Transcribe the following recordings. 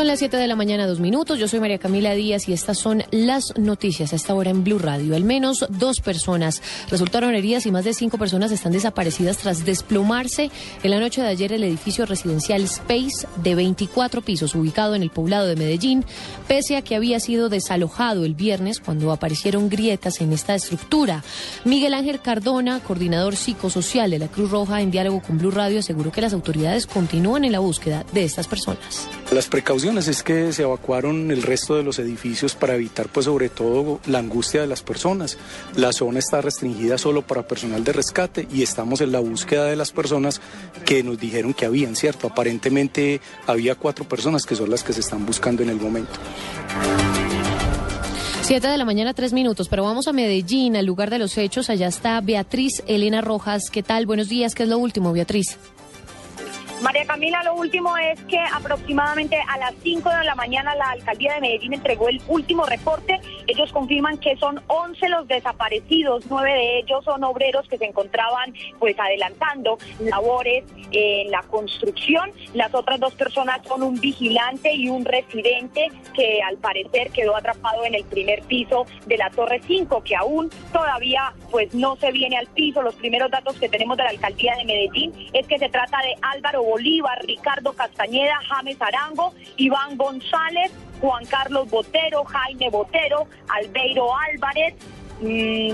Son las 7 de la mañana, dos minutos. Yo soy María Camila Díaz y estas son las noticias a esta hora en Blue Radio. Al menos dos personas resultaron heridas y más de cinco personas están desaparecidas tras desplomarse en la noche de ayer el edificio residencial Space de 24 pisos ubicado en el poblado de Medellín, pese a que había sido desalojado el viernes cuando aparecieron grietas en esta estructura. Miguel Ángel Cardona, coordinador psicosocial de la Cruz Roja en diálogo con Blue Radio, aseguró que las autoridades continúan en la búsqueda de estas personas. Las precauciones es que se evacuaron el resto de los edificios para evitar, pues, sobre todo la angustia de las personas. La zona está restringida solo para personal de rescate y estamos en la búsqueda de las personas que nos dijeron que habían, ¿cierto? Aparentemente había cuatro personas que son las que se están buscando en el momento. Siete de la mañana, tres minutos, pero vamos a Medellín, al lugar de los hechos. Allá está Beatriz Elena Rojas. ¿Qué tal? Buenos días. ¿Qué es lo último, Beatriz? María Camila, lo último es que aproximadamente a las 5 de la mañana la alcaldía de Medellín entregó el último reporte. Ellos confirman que son 11 los desaparecidos, nueve de ellos son obreros que se encontraban pues adelantando labores en la construcción. Las otras dos personas son un vigilante y un residente que al parecer quedó atrapado en el primer piso de la Torre 5, que aún todavía pues no se viene al piso. Los primeros datos que tenemos de la alcaldía de Medellín es que se trata de Álvaro Bolívar, Ricardo Castañeda, James Arango, Iván González, Juan Carlos Botero, Jaime Botero, Albeiro Álvarez,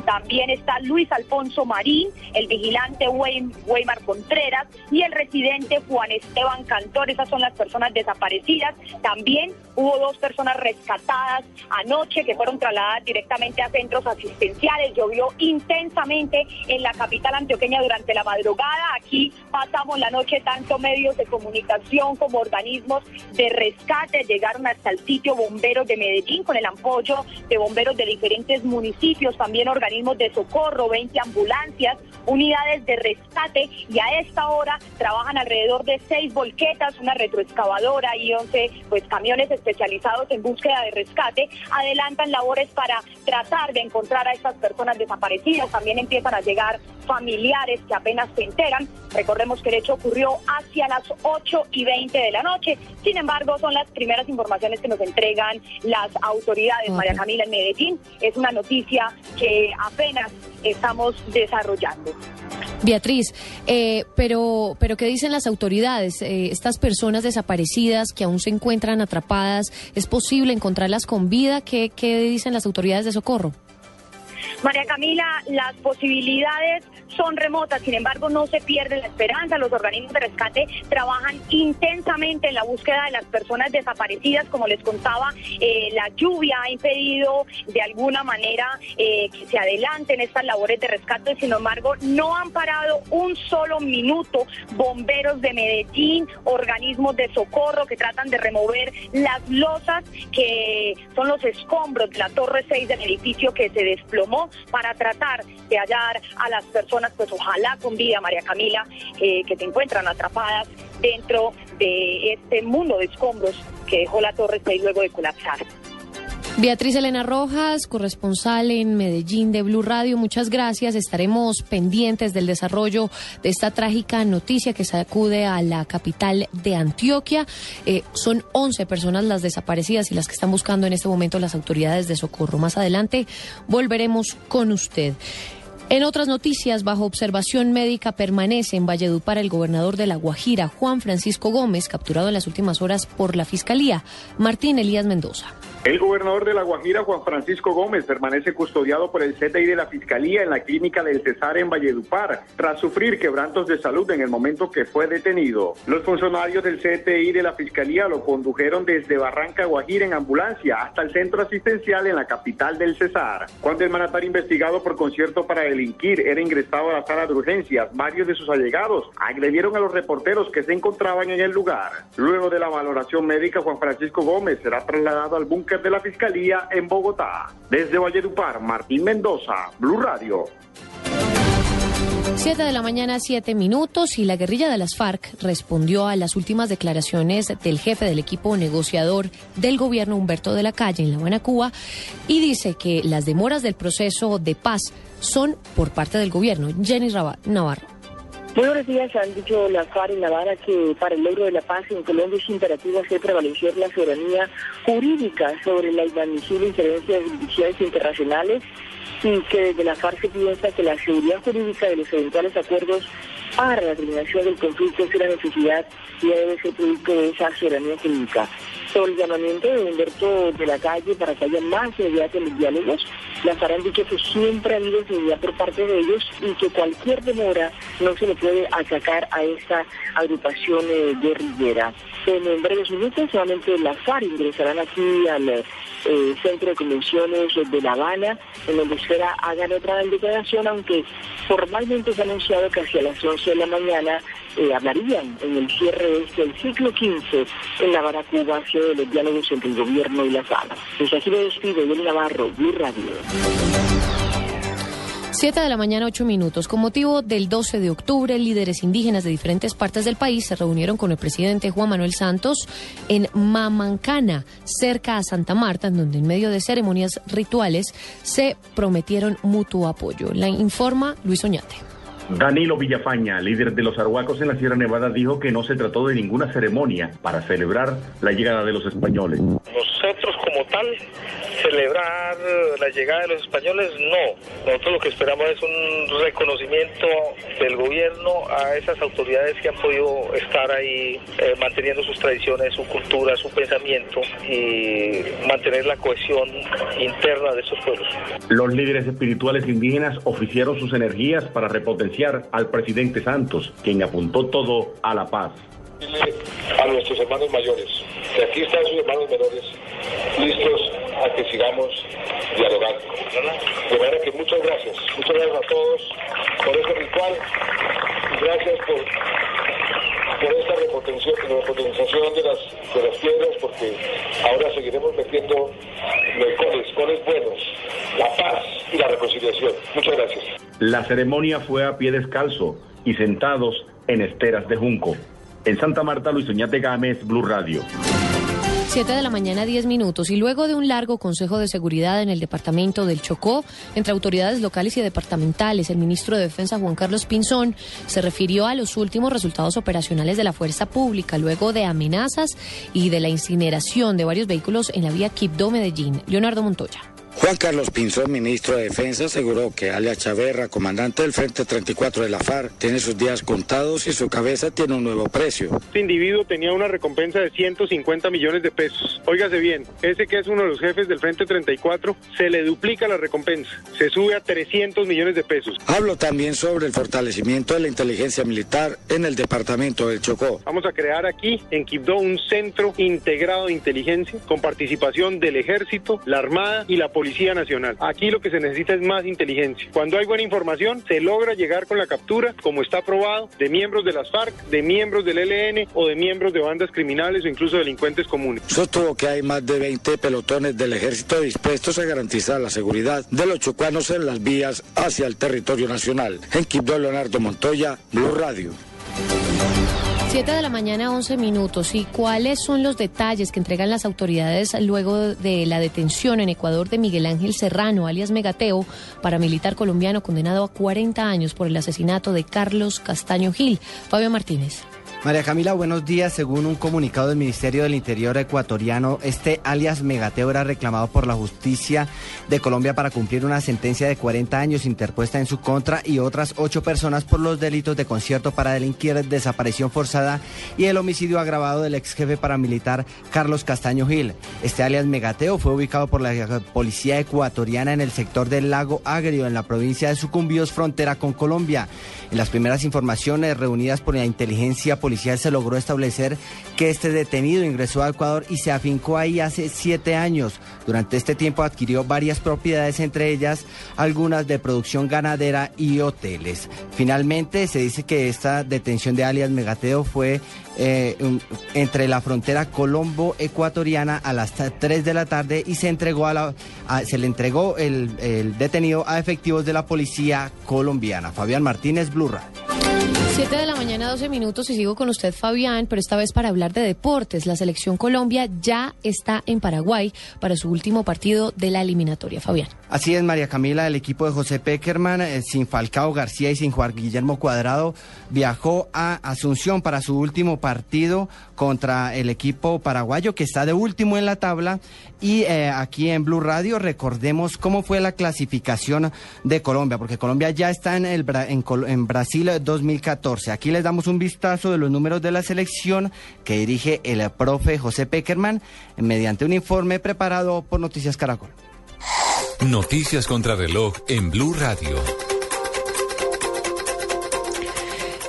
también está Luis Alfonso Marín, el vigilante Weimar Contreras y el residente Juan Esteban Cantor. Esas son las personas desaparecidas. También hubo dos personas rescatadas anoche que fueron trasladadas directamente a centros asistenciales. Llovió intensamente en la capital antioqueña durante la madrugada. Aquí pasamos la noche tanto medios de comunicación como organismos de rescate. Llegaron hasta el sitio bomberos de Medellín con el apoyo de bomberos de diferentes municipios también organismos de socorro, 20 ambulancias, unidades de rescate y a esta hora trabajan alrededor de seis volquetas, una retroexcavadora y 11 pues, camiones especializados en búsqueda de rescate. Adelantan labores para tratar de encontrar a estas personas desaparecidas. También empiezan a llegar familiares que apenas se enteran. Recordemos que el hecho ocurrió hacia las 8 y 20 de la noche. Sin embargo, son las primeras informaciones que nos entregan las autoridades. María Camila en Medellín es una noticia que apenas estamos desarrollando. Beatriz, eh, pero, pero ¿qué dicen las autoridades? Eh, estas personas desaparecidas que aún se encuentran atrapadas, ¿es posible encontrarlas con vida? ¿Qué, qué dicen las autoridades de socorro? María Camila, las posibilidades son remotas, sin embargo no se pierde la esperanza. Los organismos de rescate trabajan intensamente en la búsqueda de las personas desaparecidas. Como les contaba, eh, la lluvia ha impedido de alguna manera eh, que se adelanten estas labores de rescate. Sin embargo, no han parado un solo minuto bomberos de Medellín, organismos de socorro que tratan de remover las losas que son los escombros de la Torre 6 del edificio que se desplomó para tratar de hallar a las personas pues ojalá con vida, María Camila, eh, que se encuentran atrapadas dentro de este mundo de escombros que dejó la Torre 6 luego de colapsar. Beatriz Elena Rojas, corresponsal en Medellín de Blue Radio, muchas gracias. Estaremos pendientes del desarrollo de esta trágica noticia que sacude a la capital de Antioquia. Eh, son 11 personas las desaparecidas y las que están buscando en este momento las autoridades de socorro. Más adelante volveremos con usted. En otras noticias, bajo observación médica permanece en Valledupar el gobernador de La Guajira, Juan Francisco Gómez, capturado en las últimas horas por la Fiscalía, Martín Elías Mendoza. El gobernador de La Guajira, Juan Francisco Gómez, permanece custodiado por el CTI de la Fiscalía en la clínica del Cesar en Valledupar, tras sufrir quebrantos de salud en el momento que fue detenido. Los funcionarios del CTI de la Fiscalía lo condujeron desde Barranca Guajira en ambulancia hasta el centro asistencial en la capital del Cesar. Cuando el mandatario investigado por concierto para delinquir era ingresado a la sala de urgencias, varios de sus allegados agredieron a los reporteros que se encontraban en el lugar. Luego de la valoración médica, Juan Francisco Gómez será trasladado al búnker de la Fiscalía en Bogotá. Desde Valledupar, Martín Mendoza, Blue Radio. Siete de la mañana, siete minutos, y la guerrilla de las FARC respondió a las últimas declaraciones del jefe del equipo negociador del gobierno, Humberto de la Calle, en La Habana, Cuba, y dice que las demoras del proceso de paz son por parte del gobierno. Jenny Navarro. Muy buenos días. Han dicho la FARC en Habana que para el logro de la paz en Colombia es imperativo hacer prevalecer la soberanía jurídica sobre la inadmisible injerencia de jurisdicciones internacionales y que desde la FARC se piensa que la seguridad jurídica de los eventuales acuerdos para la terminación del conflicto es una necesidad y debe ser producto de esa soberanía jurídica. Sobre el llamamiento de Humberto de la Calle para que haya más seguridad en los diálogos, las han dicho que siempre ha habido seguridad por parte de ellos y que cualquier demora no se le puede achacar a esta agrupación eh, guerrillera. En breves minutos, solamente las FARC ingresarán aquí al eh, Centro de Convenciones de La Habana, en donde espera hagan otra declaración, aunque formalmente se ha anunciado que hacia las 11 de la mañana eh, hablarían en el cierre de este ciclo 15 en La Habana, Cuba, hacia los diálogos entre el gobierno y la sala. Desde aquí me despido, Navarro, Blue Radio. 7 de la mañana, 8 minutos. Con motivo del 12 de octubre, líderes indígenas de diferentes partes del país se reunieron con el presidente Juan Manuel Santos en Mamancana, cerca a Santa Marta, en donde en medio de ceremonias rituales se prometieron mutuo apoyo. La informa Luis Oñate. Danilo Villafaña, líder de los arhuacos en la Sierra Nevada, dijo que no se trató de ninguna ceremonia para celebrar la llegada de los españoles. Nosotros como tal, celebrar la llegada de los españoles, no. Nosotros lo que esperamos es un reconocimiento del gobierno a esas autoridades que han podido estar ahí eh, manteniendo sus tradiciones, su cultura, su pensamiento y mantener la cohesión interna de esos pueblos. Los líderes espirituales indígenas oficiaron sus energías para repotenciar al presidente Santos, quien apuntó todo a la paz. A nuestros hermanos mayores, que aquí están sus hermanos menores, listos a que sigamos dialogando. De manera que muchas gracias, muchas gracias a todos por este ritual gracias por, por esta repotenciación de las, de las piedras, porque ahora seguiremos metiendo coles, coles buenos, la paz y la reconciliación. Muchas gracias. La ceremonia fue a pie descalzo y sentados en esteras de junco. En Santa Marta, Luis Oñate Gámez, Blue Radio. 7 de la mañana, 10 minutos. Y luego de un largo consejo de seguridad en el departamento del Chocó, entre autoridades locales y departamentales, el ministro de Defensa, Juan Carlos Pinzón, se refirió a los últimos resultados operacionales de la fuerza pública, luego de amenazas y de la incineración de varios vehículos en la vía Quibdó-Medellín. Leonardo Montoya. Juan Carlos Pinzón, ministro de Defensa, aseguró que Alia Chaverra, comandante del Frente 34 de la FARC, tiene sus días contados y su cabeza tiene un nuevo precio. Este individuo tenía una recompensa de 150 millones de pesos. Óigase bien, ese que es uno de los jefes del Frente 34, se le duplica la recompensa, se sube a 300 millones de pesos. Hablo también sobre el fortalecimiento de la inteligencia militar en el departamento del Chocó. Vamos a crear aquí, en Quibdó, un centro integrado de inteligencia con participación del Ejército, la Armada y la Policía Policía Nacional. Aquí lo que se necesita es más inteligencia. Cuando hay buena información, se logra llegar con la captura, como está aprobado, de miembros de las FARC, de miembros del ELN o de miembros de bandas criminales o incluso delincuentes comunes. Sostuvo que hay más de 20 pelotones del ejército dispuestos a garantizar la seguridad de los chocuanos en las vías hacia el territorio nacional. En Quibdó, Leonardo Montoya, Blue Radio. 7 de la mañana, 11 minutos. ¿Y cuáles son los detalles que entregan las autoridades luego de la detención en Ecuador de Miguel Ángel Serrano, alias Megateo, paramilitar colombiano condenado a 40 años por el asesinato de Carlos Castaño Gil? Fabio Martínez. María Camila, buenos días. Según un comunicado del Ministerio del Interior ecuatoriano, este alias Megateo era reclamado por la justicia de Colombia para cumplir una sentencia de 40 años interpuesta en su contra y otras ocho personas por los delitos de concierto para delinquir, desaparición forzada y el homicidio agravado del ex jefe paramilitar Carlos Castaño Gil. Este alias Megateo fue ubicado por la policía ecuatoriana en el sector del lago Agrio, en la provincia de Sucumbíos, frontera con Colombia. En las primeras informaciones reunidas por la inteligencia policial, se logró establecer que este detenido ingresó a Ecuador y se afincó ahí hace siete años. Durante este tiempo adquirió varias propiedades, entre ellas algunas de producción ganadera y hoteles. Finalmente se dice que esta detención de alias Megateo fue eh, entre la frontera colombo-ecuatoriana a las 3 de la tarde y se entregó a la, se le entregó el, el detenido a efectivos de la policía colombiana. Fabián Martínez, Blurra. 7 de la mañana, 12 minutos y sigo con usted, Fabián, pero esta vez para hablar de deportes. La selección Colombia ya está en Paraguay para su último partido de la eliminatoria, Fabián. Así es, María Camila, el equipo de José Peckerman, eh, sin Falcao García y sin Juan Guillermo Cuadrado, viajó a Asunción para su último partido contra el equipo paraguayo que está de último en la tabla. Y eh, aquí en Blue Radio recordemos cómo fue la clasificación de Colombia, porque Colombia ya está en, Brasil 2014. Aquí les damos un vistazo de los números de la selección que dirige el profe José Peckerman mediante un informe preparado por Noticias Caracol. Noticias contra reloj en Blue Radio.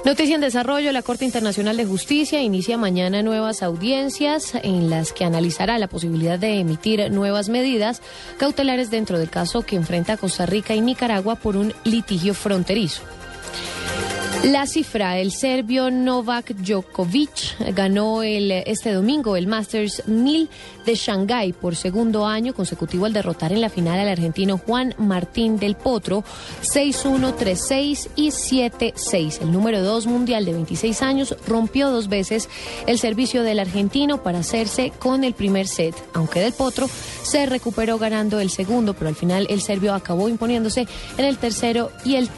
Noticia en desarrollo, la Corte Internacional de Justicia inicia mañana nuevas audiencias en las que analizará la posibilidad de emitir nuevas medidas cautelares dentro del caso que enfrenta Costa Rica y Nicaragua por un litigio fronterizo. La cifra, el serbio Novak Djokovic ganó el, este domingo el Masters 1000 de Shanghái por segundo año consecutivo al derrotar en la final al argentino Juan Martín del Potro 6-1, 3-6 y 7-6. El número 2 mundial de 26 años rompió dos veces el servicio del argentino para hacerse con el primer set, aunque del Potro se recuperó ganando el segundo, pero al final el serbio acabó imponiéndose en el tercero y el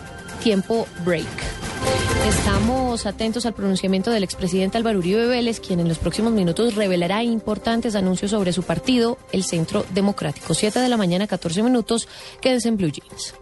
tiempo break. Estamos atentos al pronunciamiento del expresidente Álvaro Uribe Vélez, quien en los próximos minutos revelará importantes anuncios sobre su partido, el Centro Democrático. Siete de la mañana, 14 minutos. Quédense en Blue Jeans.